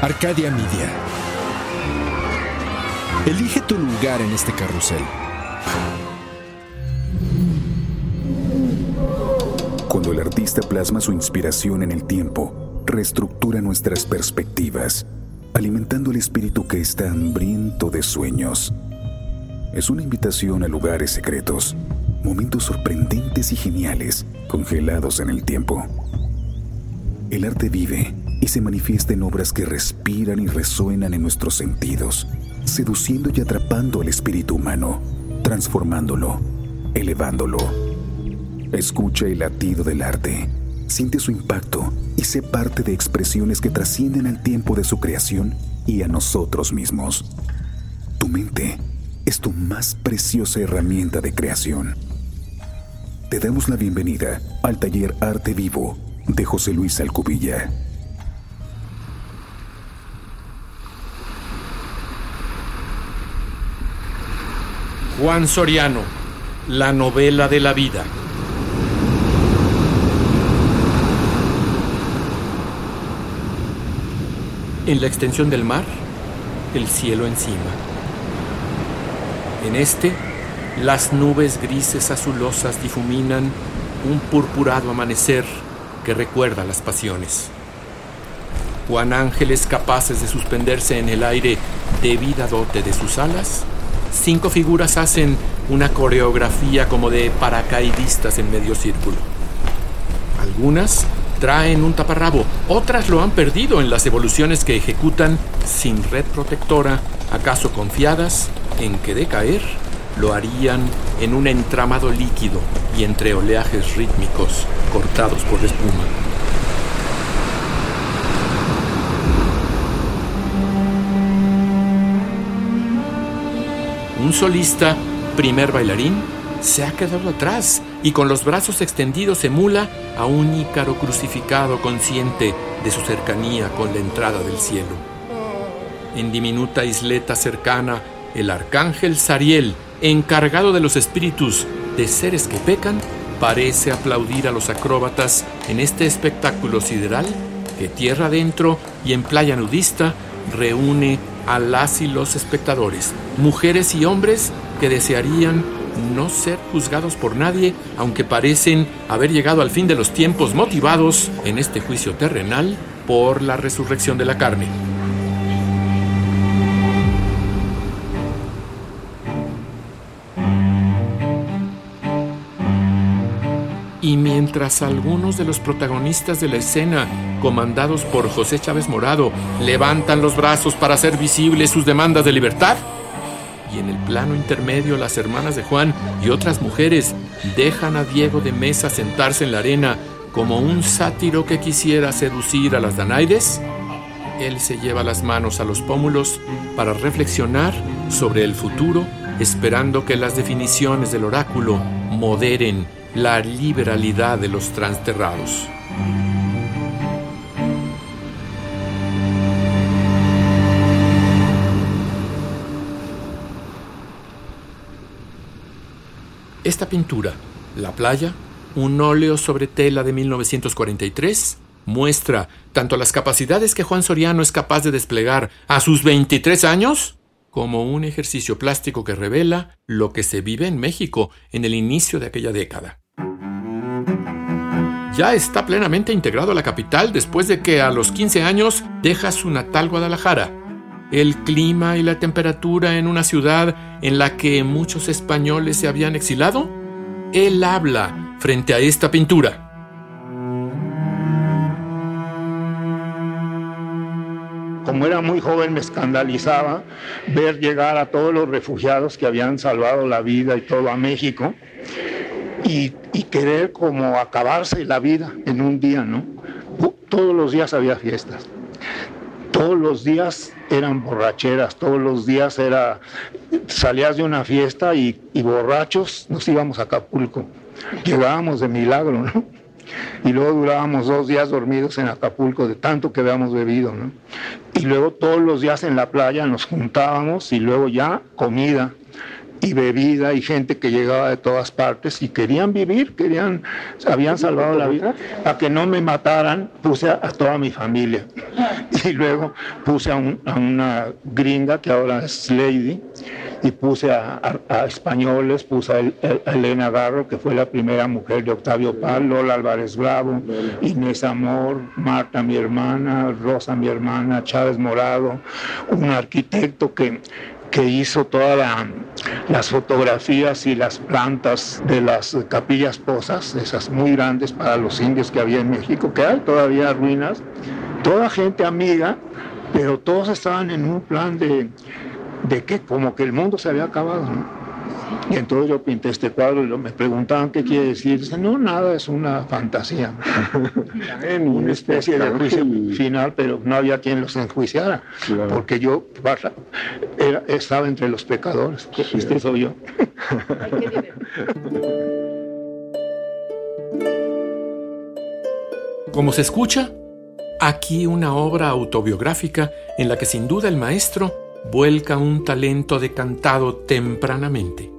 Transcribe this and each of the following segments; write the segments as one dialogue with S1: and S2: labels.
S1: Arcadia Media. Elige tu lugar en este carrusel.
S2: Cuando el artista plasma su inspiración en el tiempo, reestructura nuestras perspectivas, alimentando el espíritu que está hambriento de sueños. Es una invitación a lugares secretos, momentos sorprendentes y geniales, congelados en el tiempo. El arte vive y se manifiesta en obras que respiran y resuenan en nuestros sentidos, seduciendo y atrapando al espíritu humano, transformándolo, elevándolo. Escucha el latido del arte, siente su impacto y sé parte de expresiones que trascienden al tiempo de su creación y a nosotros mismos. Tu mente es tu más preciosa herramienta de creación. Te damos la bienvenida al taller Arte Vivo de José Luis Alcubilla.
S3: Juan Soriano, la novela de la vida. En la extensión del mar, el cielo encima. En este, las nubes grises azulosas difuminan un purpurado amanecer que recuerda las pasiones. Juan ángeles capaces de suspenderse en el aire debida dote de sus alas cinco figuras hacen una coreografía como de paracaidistas en medio círculo. Algunas traen un taparrabo, otras lo han perdido en las evoluciones que ejecutan sin red protectora, acaso confiadas en que de caer lo harían en un entramado líquido y entre oleajes rítmicos cortados por espuma. Solista, primer bailarín, se ha quedado atrás y con los brazos extendidos emula a un ícaro crucificado consciente de su cercanía con la entrada del cielo. En diminuta isleta cercana, el arcángel Sariel, encargado de los espíritus de seres que pecan, parece aplaudir a los acróbatas en este espectáculo sideral que tierra adentro y en playa nudista reúne a las y los espectadores, mujeres y hombres que desearían no ser juzgados por nadie, aunque parecen haber llegado al fin de los tiempos motivados en este juicio terrenal por la resurrección de la carne. Mientras algunos de los protagonistas de la escena, comandados por José Chávez Morado, levantan los brazos para hacer visibles sus demandas de libertad, y en el plano intermedio las hermanas de Juan y otras mujeres dejan a Diego de Mesa sentarse en la arena como un sátiro que quisiera seducir a las Danaides, él se lleva las manos a los pómulos para reflexionar sobre el futuro, esperando que las definiciones del oráculo moderen la liberalidad de los transterrados. Esta pintura, La playa, un óleo sobre tela de 1943, muestra tanto las capacidades que Juan Soriano es capaz de desplegar a sus 23 años, como un ejercicio plástico que revela lo que se vive en México en el inicio de aquella década. Ya está plenamente integrado a la capital después de que a los 15 años deja su natal Guadalajara. El clima y la temperatura en una ciudad en la que muchos españoles se habían exilado, él habla frente a esta pintura.
S4: como era muy joven me escandalizaba ver llegar a todos los refugiados que habían salvado la vida y todo a México y, querer como acabarse la vida en un día, ¿no? Todos los días había fiestas, todos los días eran borracheras, todos los días era, salías de una fiesta y, y borrachos nos íbamos a Acapulco, llegábamos de milagro, ¿no? y luego durábamos dos días dormidos en Acapulco de tanto que habíamos bebido, ¿no? Y luego todos los días en la playa nos juntábamos y luego ya comida. Y bebida y gente que llegaba de todas partes y querían vivir, querían, habían salvado la vida. A que no me mataran, puse a, toda mi familia. Y luego puse a, una gringa que ahora es Lady y puse a, españoles, puse a, Elena Garro, que fue la primera mujer de Octavio Paz, Lola Álvarez Bravo, Inés Amor, Marta mi hermana, Rosa mi hermana, Chávez Morado, un arquitecto que que hizo todas las fotografías y las plantas de las capillas posas, esas muy grandes para los indios que había en México, que hay todavía ruinas, toda gente amiga, pero todos estaban en un plan de, de que como que el mundo se había acabado. Y entonces yo pinté este cuadro y me preguntaban qué quiere decir. Dice, no, nada, es una fantasía. una especie de juicio final, pero no había quien los enjuiciara. Porque yo estaba entre los pecadores. Este soy yo.
S3: Como se escucha, aquí una obra autobiográfica en la que sin duda el maestro vuelca un talento decantado tempranamente.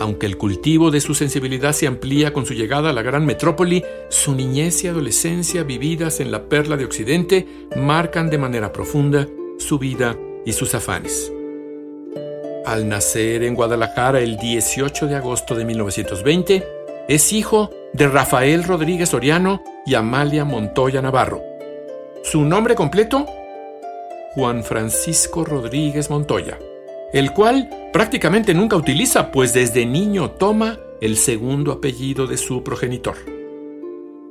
S3: Aunque el cultivo de su sensibilidad se amplía con su llegada a la gran metrópoli, su niñez y adolescencia vividas en la perla de Occidente marcan de manera profunda su vida y sus afanes. Al nacer en Guadalajara el 18 de agosto de 1920, es hijo de Rafael Rodríguez Oriano y Amalia Montoya Navarro. Su nombre completo, Juan Francisco Rodríguez Montoya el cual prácticamente nunca utiliza, pues desde niño toma el segundo apellido de su progenitor.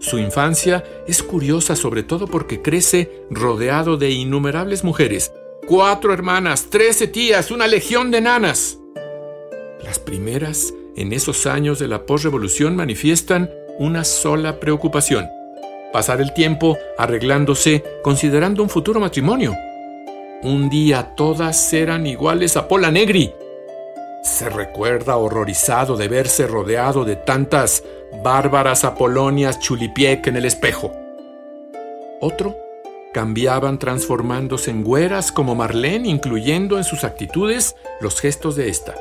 S3: Su infancia es curiosa sobre todo porque crece rodeado de innumerables mujeres, cuatro hermanas, trece tías, una legión de nanas. Las primeras, en esos años de la posrevolución, manifiestan una sola preocupación, pasar el tiempo arreglándose considerando un futuro matrimonio. Un día todas eran iguales a Pola Negri. Se recuerda horrorizado de verse rodeado de tantas bárbaras Apolonias Chulipiec en el espejo. Otro cambiaban transformándose en güeras como Marlene, incluyendo en sus actitudes los gestos de esta.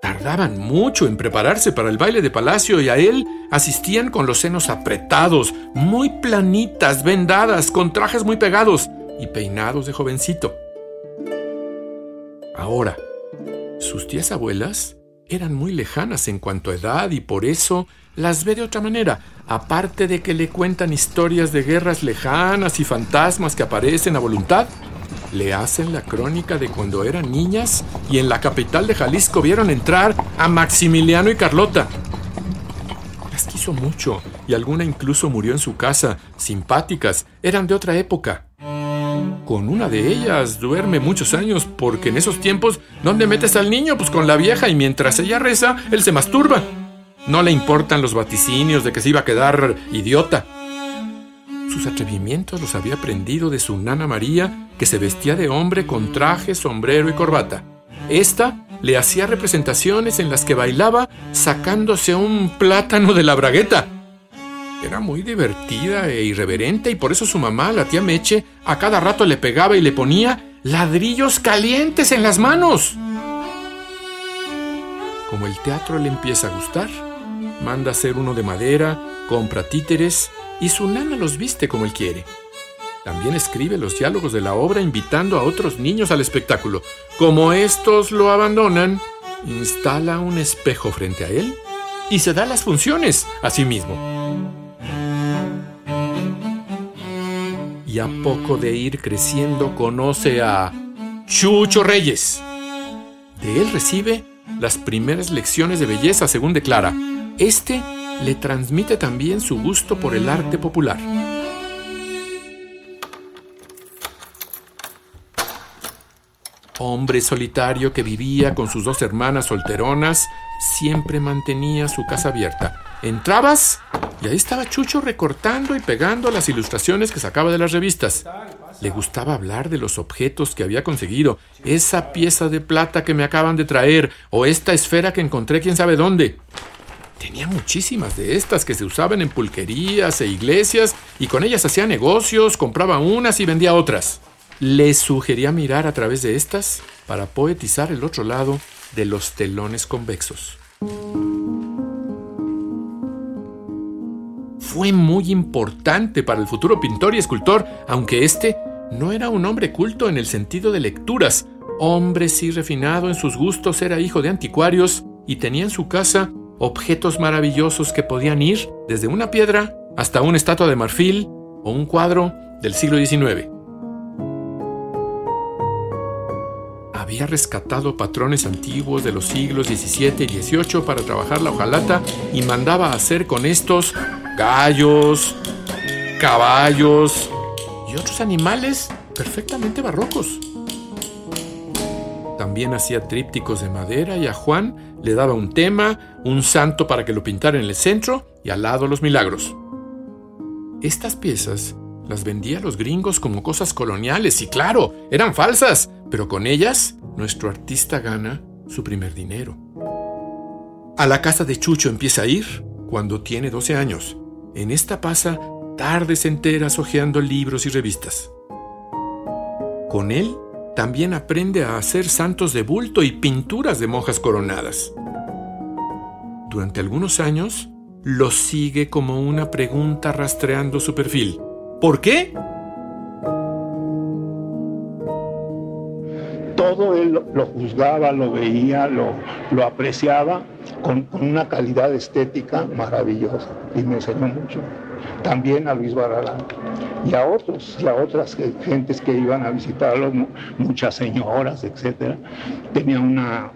S3: Tardaban mucho en prepararse para el baile de palacio y a él asistían con los senos apretados, muy planitas, vendadas, con trajes muy pegados, y peinados de jovencito. Ahora, sus tías abuelas eran muy lejanas en cuanto a edad y por eso las ve de otra manera, aparte de que le cuentan historias de guerras lejanas y fantasmas que aparecen a voluntad. Le hacen la crónica de cuando eran niñas y en la capital de Jalisco vieron entrar a Maximiliano y Carlota. Las quiso mucho y alguna incluso murió en su casa, simpáticas, eran de otra época. Con una de ellas duerme muchos años porque en esos tiempos, ¿dónde metes al niño? Pues con la vieja y mientras ella reza, él se masturba. No le importan los vaticinios de que se iba a quedar idiota. Sus atrevimientos los había aprendido de su nana María, que se vestía de hombre con traje, sombrero y corbata. Esta le hacía representaciones en las que bailaba sacándose un plátano de la bragueta. Era muy divertida e irreverente y por eso su mamá, la tía Meche, a cada rato le pegaba y le ponía ladrillos calientes en las manos. Como el teatro le empieza a gustar, manda hacer uno de madera, compra títeres y su nana los viste como él quiere. También escribe los diálogos de la obra invitando a otros niños al espectáculo. Como estos lo abandonan, instala un espejo frente a él y se da las funciones a sí mismo. A poco de ir creciendo conoce a Chucho Reyes. De él recibe las primeras lecciones de belleza, según declara. Este le transmite también su gusto por el arte popular. Hombre solitario que vivía con sus dos hermanas solteronas, siempre mantenía su casa abierta. Entrabas y ahí estaba Chucho recortando y pegando las ilustraciones que sacaba de las revistas. Le gustaba hablar de los objetos que había conseguido, esa pieza de plata que me acaban de traer o esta esfera que encontré quién sabe dónde. Tenía muchísimas de estas que se usaban en pulquerías e iglesias y con ellas hacía negocios, compraba unas y vendía otras. Le sugería mirar a través de estas para poetizar el otro lado de los telones convexos. Fue muy importante para el futuro pintor y escultor, aunque este no era un hombre culto en el sentido de lecturas. Hombre sí refinado en sus gustos, era hijo de anticuarios y tenía en su casa objetos maravillosos que podían ir desde una piedra hasta una estatua de marfil o un cuadro del siglo XIX. Había rescatado patrones antiguos de los siglos XVII y XVIII para trabajar la hojalata y mandaba hacer con estos gallos, caballos y otros animales perfectamente barrocos. También hacía trípticos de madera y a Juan le daba un tema, un santo para que lo pintara en el centro y al lado los milagros. Estas piezas las vendía a los gringos como cosas coloniales y claro, eran falsas, pero con ellas nuestro artista gana su primer dinero. A la casa de Chucho empieza a ir cuando tiene 12 años. En esta pasa tardes enteras hojeando libros y revistas. Con él también aprende a hacer santos de bulto y pinturas de monjas coronadas. Durante algunos años, lo sigue como una pregunta rastreando su perfil. ¿Por qué?
S4: Todo él lo juzgaba, lo veía, lo, apreciaba con, una calidad estética maravillosa y me enseñó mucho. También a Luis Barralán y a otros y a otras gentes que iban a visitarlo, muchas señoras, etcétera. Tenía una,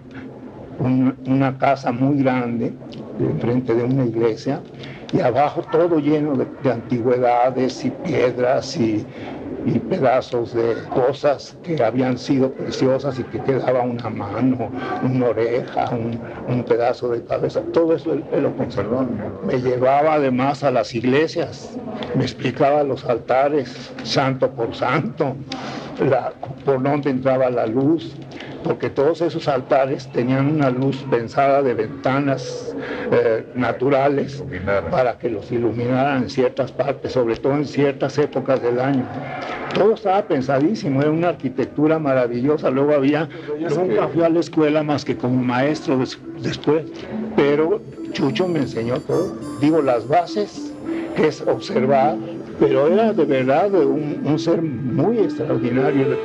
S4: casa muy grande enfrente de una iglesia y abajo todo lleno de antigüedades y piedras y, y pedazos de cosas que habían sido preciosas y que quedaba una mano, una oreja, un, pedazo de cabeza. Todo eso lo conservó. Me llevaba además a las iglesias, me explicaba los altares, santo por santo, por dónde entraba la luz, porque todos esos altares tenían una luz pensada de ventanas eh, naturales para que los iluminaran en ciertas partes, sobre todo en ciertas épocas del año. Todo estaba pensadísimo, era una arquitectura maravillosa. Luego había, nunca fui a la escuela más que como maestro después, pero Chucho me enseñó todo. Digo, las bases, que es observar, pero era de verdad un, un ser muy extraordinario.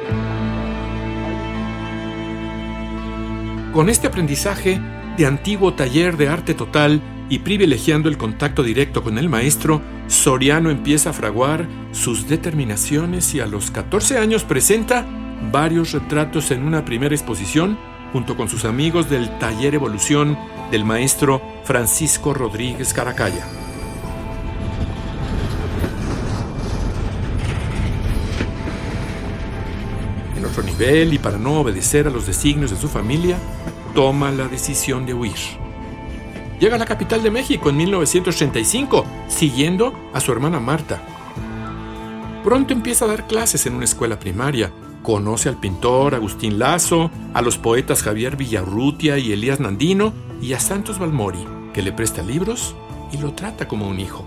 S3: Con este aprendizaje de antiguo taller de arte total y privilegiando el contacto directo con el maestro, Soriano empieza a fraguar sus determinaciones y a los 14 años presenta varios retratos en una primera exposición junto con sus amigos del taller Evolución del maestro Francisco Rodríguez Caracalla. Nivel y para no obedecer a los designios de su familia, toma la decisión de huir. Llega a la capital de México en 1935, siguiendo a su hermana Marta. Pronto empieza a dar clases en una escuela primaria. Conoce al pintor Agustín Lazo, a los poetas Javier Villarrutia y Elías Nandino y a Santos Balmori, que le presta libros y lo trata como un hijo.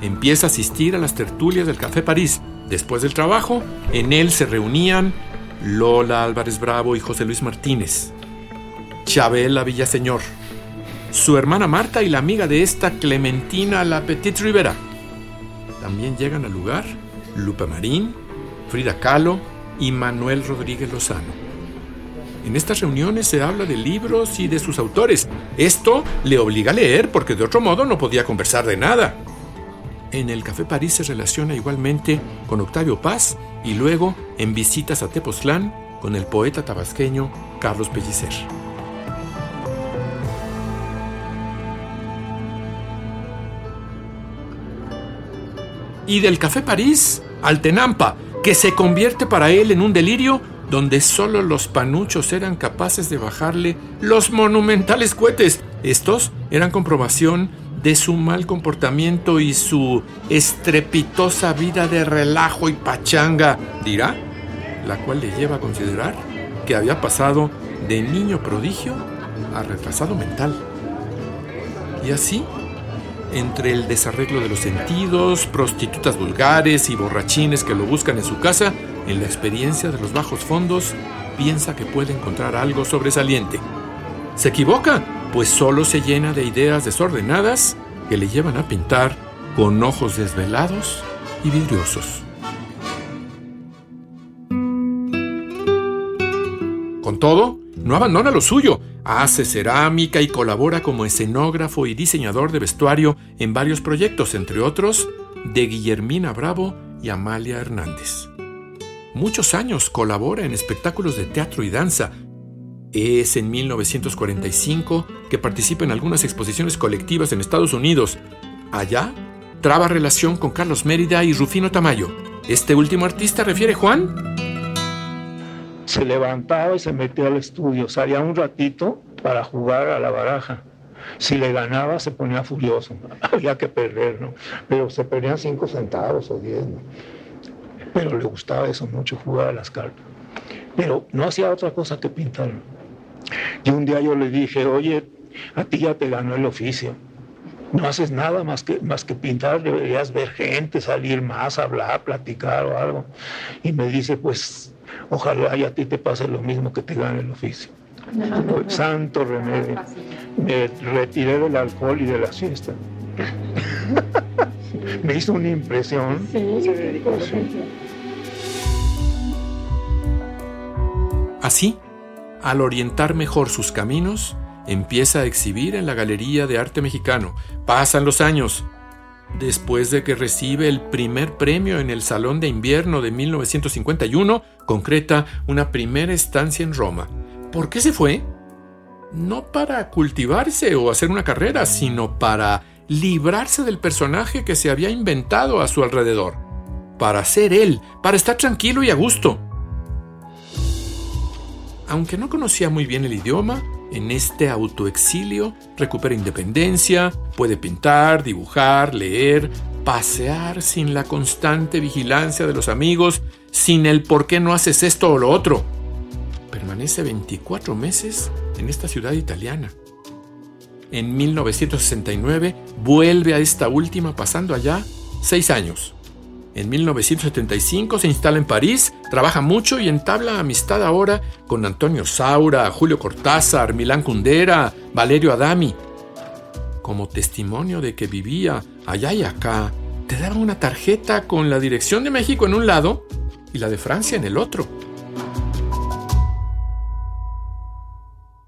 S3: Empieza a asistir a las tertulias del Café París. Después del trabajo, en él se reunían Lola Álvarez Bravo y José Luis Martínez. Chabela Villaseñor, su hermana Marta y la amiga de esta Clementina La Petite Rivera. También llegan al lugar Lupe Marín, Frida Kahlo y Manuel Rodríguez Lozano. En estas reuniones se habla de libros y de sus autores. Esto le obliga a leer porque de otro modo no podía conversar de nada. En el Café París se relaciona igualmente con Octavio Paz y luego en visitas a Tepoztlán con el poeta tabasqueño Carlos Pellicer. y del Café París al Tenampa, que se convierte para él en un delirio donde solo los panuchos eran capaces de bajarle los monumentales cohetes. Estos eran comprobación de su mal comportamiento y su estrepitosa vida de relajo y pachanga, dirá, la cual le lleva a considerar que había pasado de niño prodigio a retrasado mental. Y así entre el desarreglo de los sentidos, prostitutas vulgares y borrachines que lo buscan en su casa, en la experiencia de los bajos fondos, piensa que puede encontrar algo sobresaliente. Se equivoca, pues solo se llena de ideas desordenadas que le llevan a pintar con ojos desvelados y vidriosos. Con todo, no abandona lo suyo, hace cerámica y colabora como escenógrafo y diseñador de vestuario en varios proyectos, entre otros de Guillermina Bravo y Amalia Hernández. Muchos años colabora en espectáculos de teatro y danza. Es en 1945 que participa en algunas exposiciones colectivas en Estados Unidos. Allá traba relación con Carlos Mérida y Rufino Tamayo. Este último artista refiere Juan
S4: se levantaba y se metía al estudio, salía un ratito para jugar a la baraja. Si le ganaba se ponía furioso, había que perder, ¿no? Pero se perdían cinco centavos o diez, ¿no? Pero le gustaba eso mucho, jugar a las cartas. Pero no hacía otra cosa que pintar. Y un día yo le dije, oye, a ti ya te ganó el oficio. No haces nada más que, más que pintar, deberías ver gente, salir más, hablar, platicar o algo. Y me dice, pues Ojalá y a ti te pase lo mismo que te gane el oficio. Santo remedio. Me retiré del alcohol y de la siesta. Me hizo una impresión.
S3: Así, al orientar mejor sus caminos, empieza a exhibir en la Galería de Arte Mexicano. Pasan los años Después de que recibe el primer premio en el Salón de Invierno de 1951, concreta una primera estancia en Roma. ¿Por qué se fue? No para cultivarse o hacer una carrera, sino para librarse del personaje que se había inventado a su alrededor. Para ser él, para estar tranquilo y a gusto. Aunque no conocía muy bien el idioma, en este autoexilio recupera independencia, puede pintar, dibujar, leer, pasear sin la constante vigilancia de los amigos, sin el por qué no haces esto o lo otro. Permanece 24 meses en esta ciudad italiana. En 1969 vuelve a esta última pasando allá seis años. En 1975 se instala en París, trabaja mucho y entabla amistad ahora con Antonio Saura, Julio Cortázar, Milán Kundera, Valerio Adami. Como testimonio de que vivía allá y acá, te daba una tarjeta con la dirección de México en un lado y la de Francia en el otro.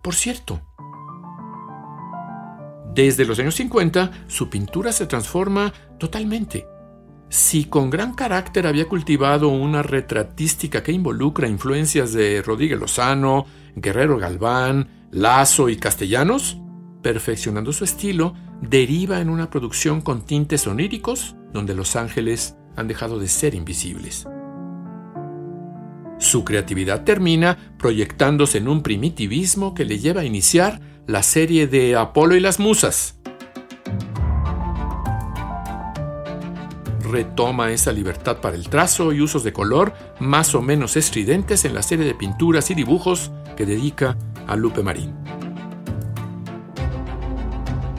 S3: Por cierto, desde los años 50 su pintura se transforma totalmente si con gran carácter había cultivado una retratística que involucra influencias de Rodríguez Lozano, Guerrero Galván, Lazo y Castellanos, perfeccionando su estilo, deriva en una producción con tintes oníricos donde los ángeles han dejado de ser invisibles. Su creatividad termina proyectándose en un primitivismo que le lleva a iniciar la serie de Apolo y las Musas, retoma esa libertad para el trazo y usos de color más o menos estridentes en la serie de pinturas y dibujos que dedica a Lupe Marín.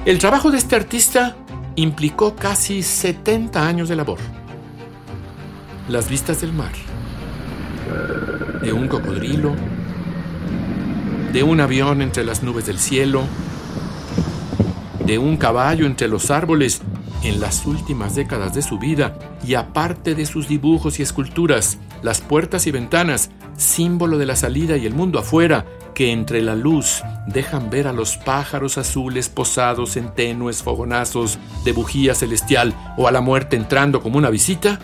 S3: El trabajo de este artista implicó casi 70 años de labor. Las vistas del mar, de un cocodrilo, de un avión entre las nubes del cielo, de un caballo entre los árboles en las últimas décadas de su vida y aparte de sus dibujos y esculturas, las puertas y ventanas, símbolo de la salida y el mundo afuera, que entre la luz dejan ver a los pájaros azules posados en tenues fogonazos de bujía celestial o a la muerte entrando como una visita,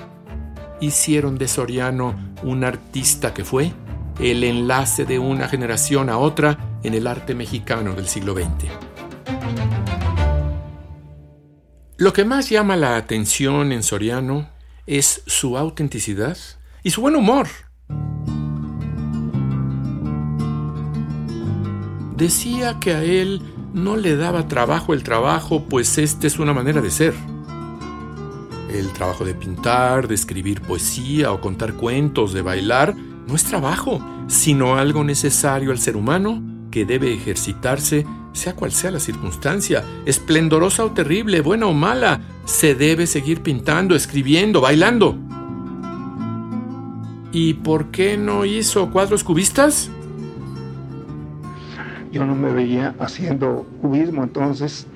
S3: hicieron de Soriano un artista que fue el enlace de una generación a otra en el arte mexicano del siglo XX. Lo que más llama la atención en Soriano es su autenticidad y su buen humor. Decía que a él no le daba trabajo el trabajo, pues este es una manera de ser. El trabajo de pintar, de escribir poesía o contar cuentos, de bailar, no es trabajo, sino algo necesario al ser humano que debe ejercitarse sea cual sea la circunstancia, esplendorosa o terrible, buena o mala, se debe seguir pintando, escribiendo, bailando. ¿Y por qué no hizo cuadros cubistas?
S4: yo no me veía haciendo cubismo, entonces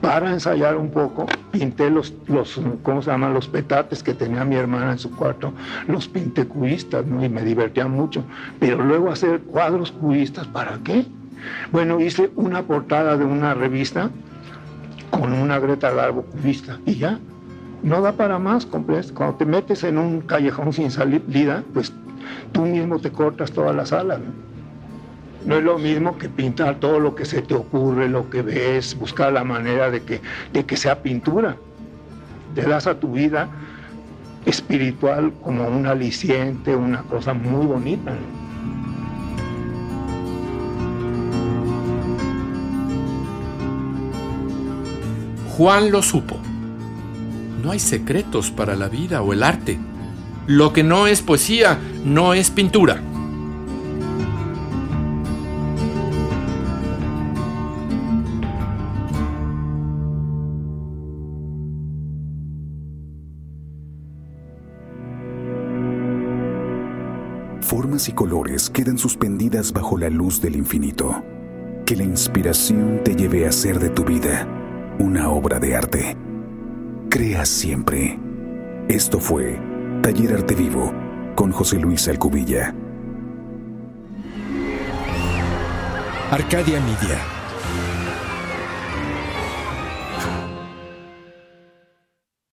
S4: para ensayar un poco, pinté los, los, ¿cómo se? Los petates que tenía mi hermana en su cuarto, los pinté cubistas, ¿no? Y me divertía mucho. Pero luego hacer cuadros cubistas, ¿para qué? Bueno, hice una portada de una revista con una Greta Garbo cubista y ya. No da para más, cuando te metes en un callejón sin salida, pues tú mismo te cortas toda la sala. ¿no? No es lo mismo que pintar todo lo que se te ocurre, lo que ves, buscar la manera de que, de que sea pintura. Te das a tu vida espiritual como un aliciente, una cosa muy bonita.
S3: Juan lo supo. No hay secretos para la vida o el arte. Lo que no es poesía no es pintura.
S2: Formas y colores quedan suspendidas bajo la luz del infinito. Que la inspiración te lleve a hacer de tu vida una obra de arte. Crea siempre. Esto fue Taller Arte Vivo con José Luis Alcubilla.
S1: Arcadia Media.